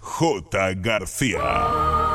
In the mix. J. García.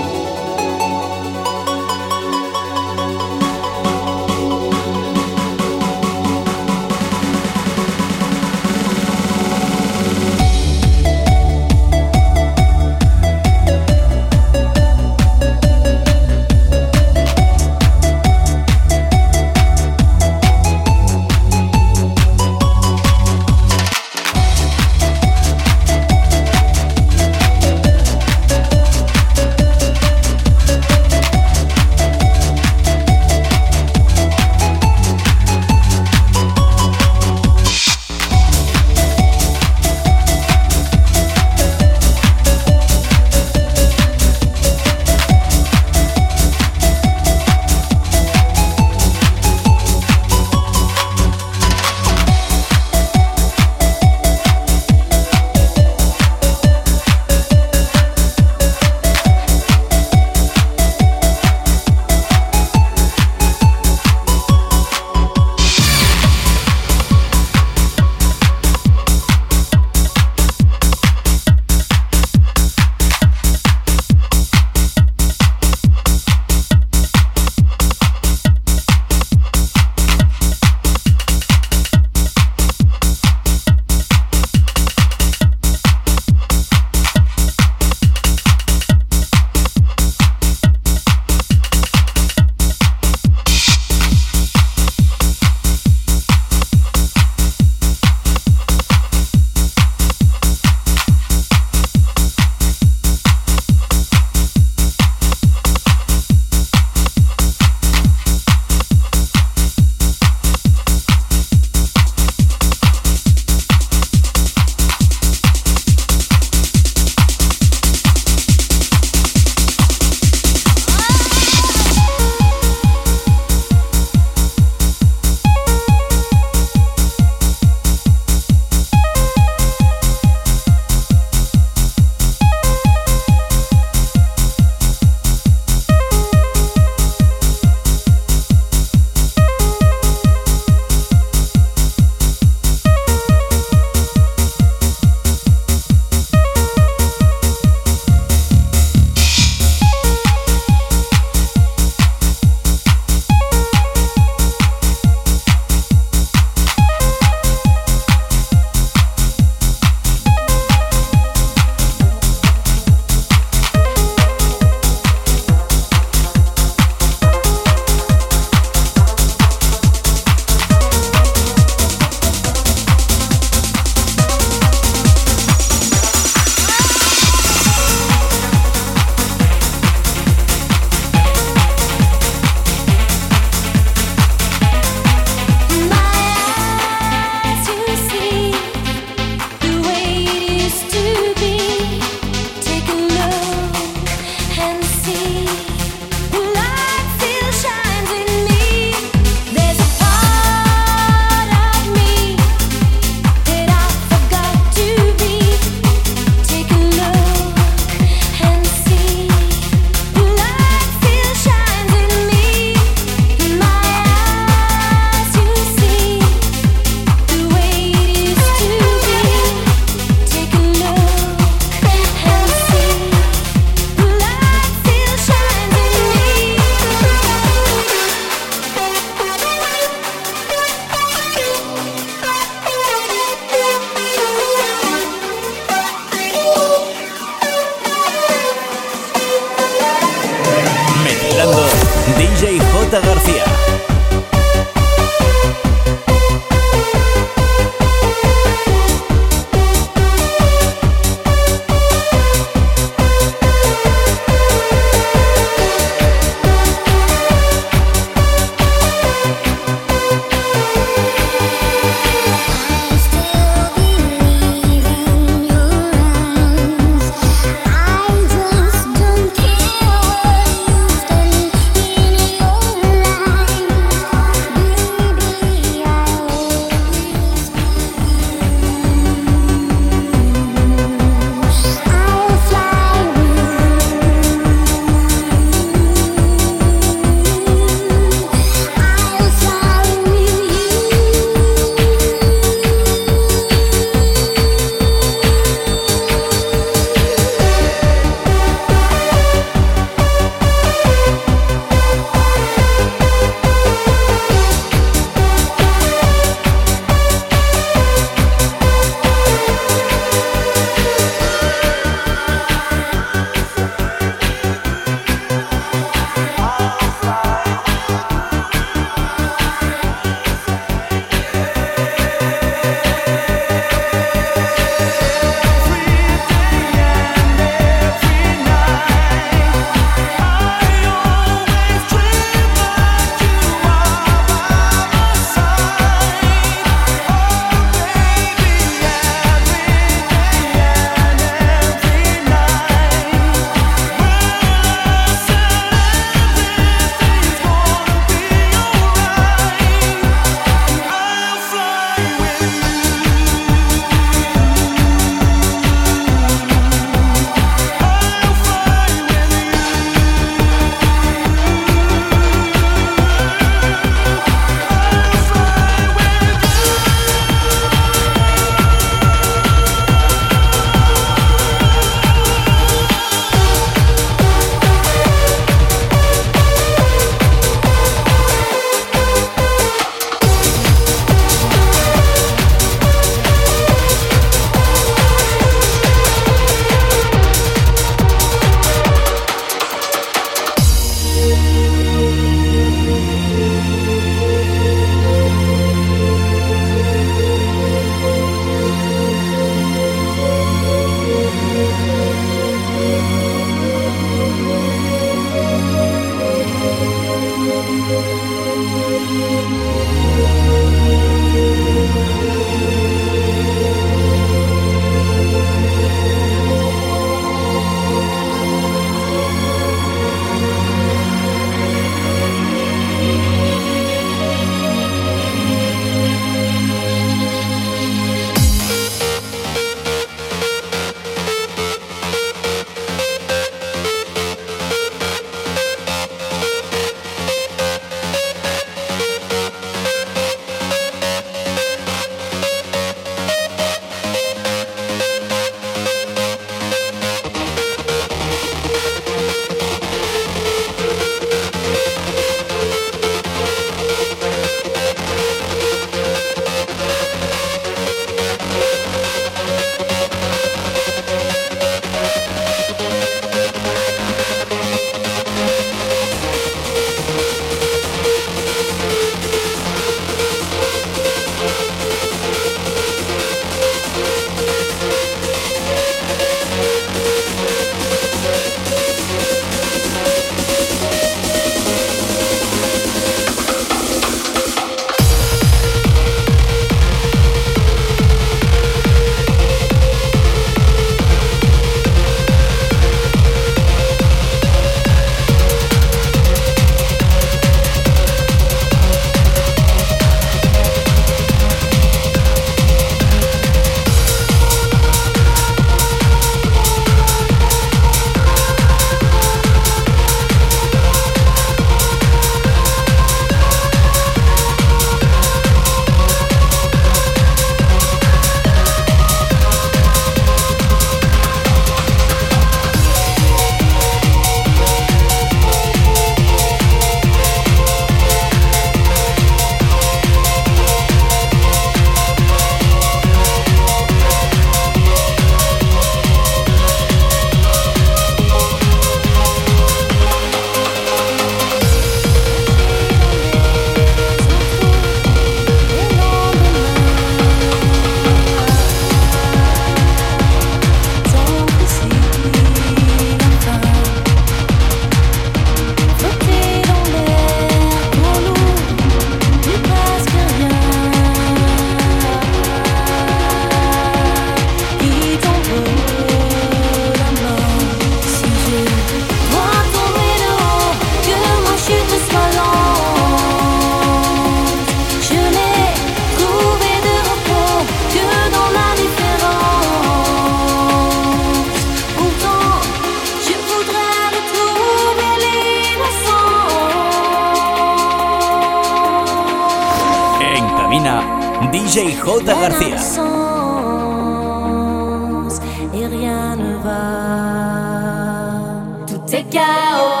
Tout oh. est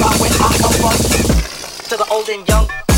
rock To the old and young.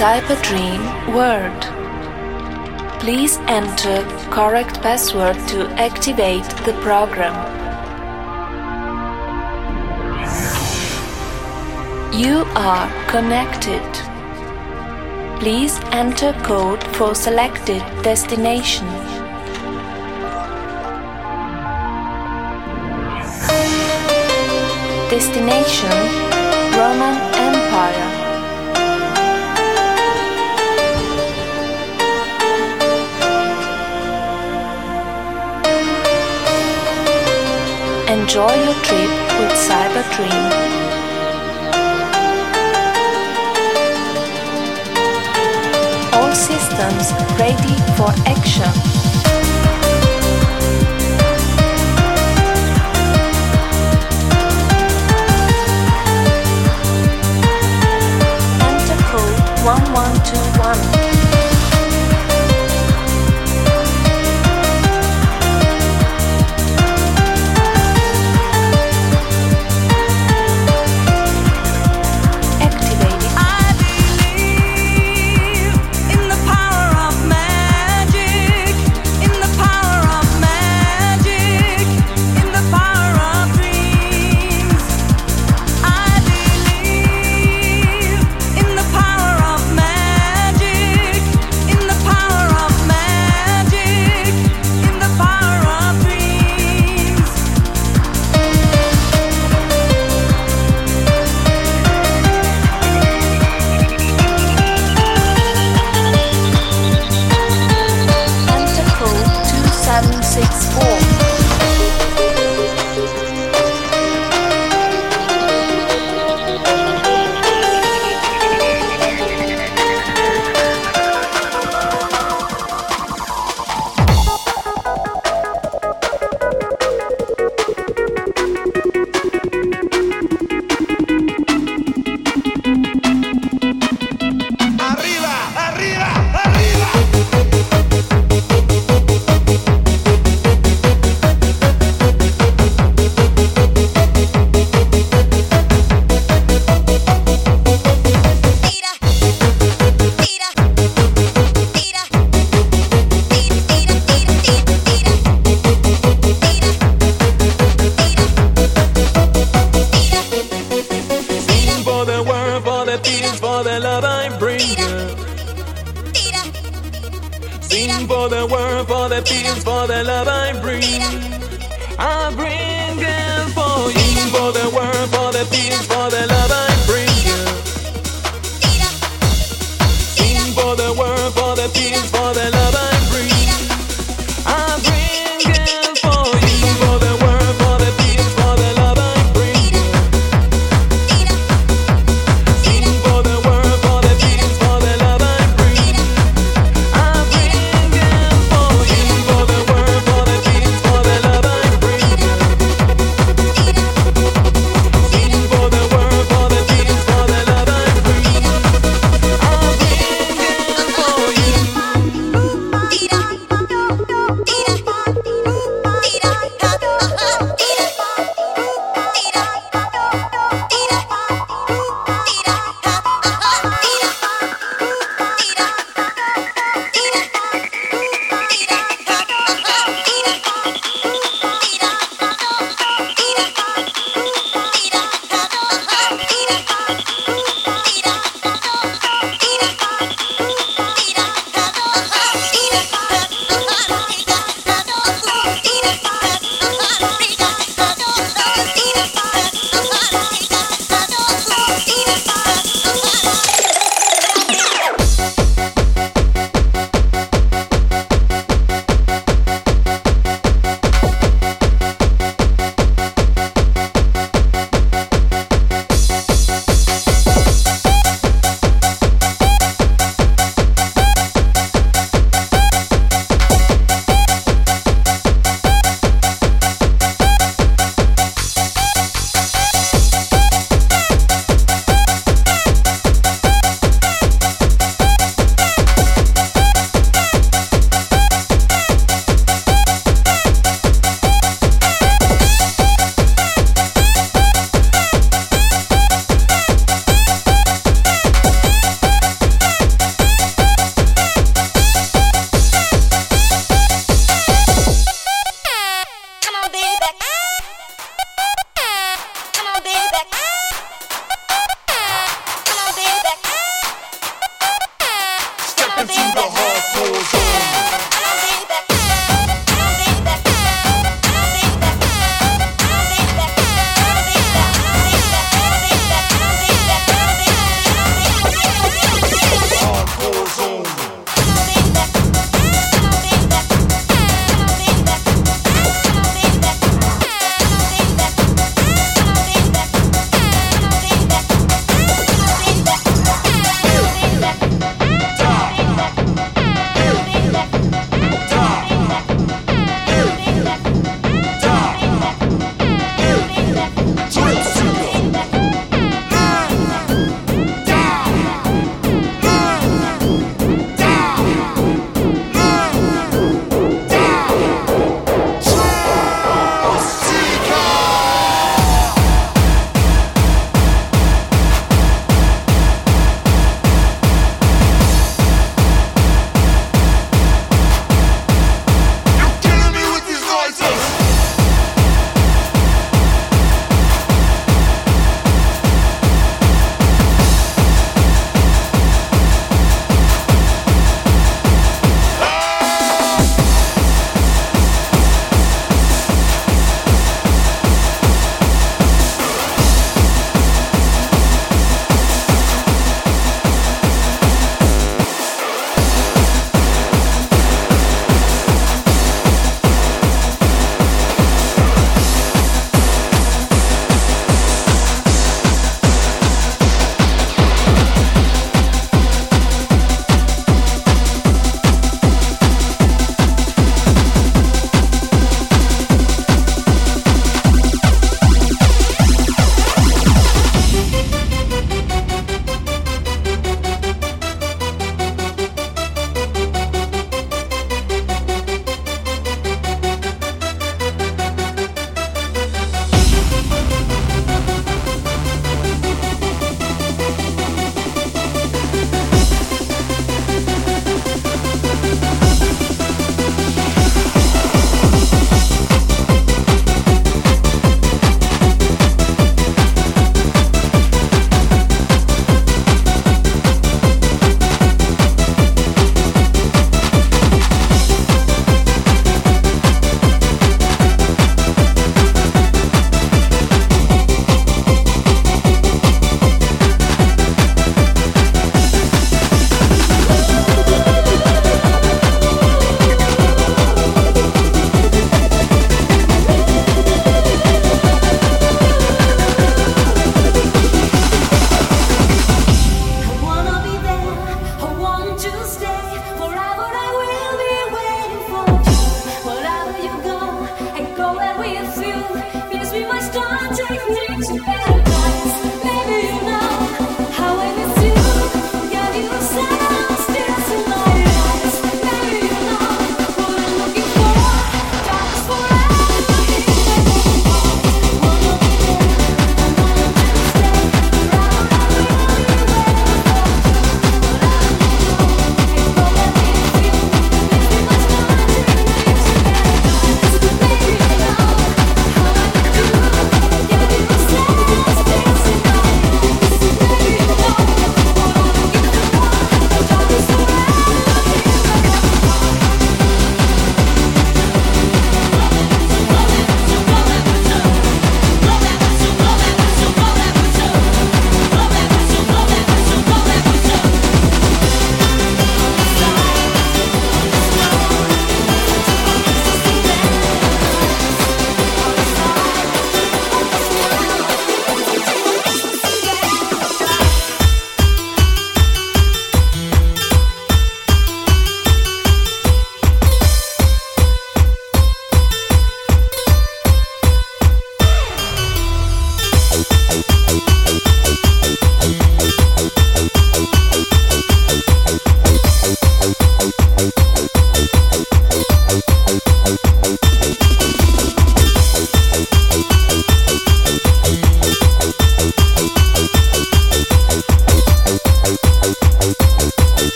Cyber Dream world. Please enter correct password to activate the program. You are connected. Please enter code for selected destination. Destination Roman Empire. Enjoy your trip with Cyber Dream. All systems ready for action. one one two one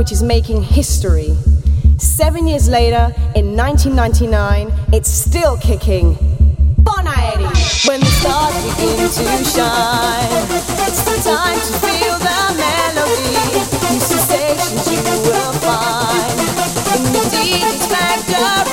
which is making history. Seven years later, in 1999, it's still kicking. Bon When the stars begin to shine, it's the time to feel the melody. New sensations you will find in the DJ's factory.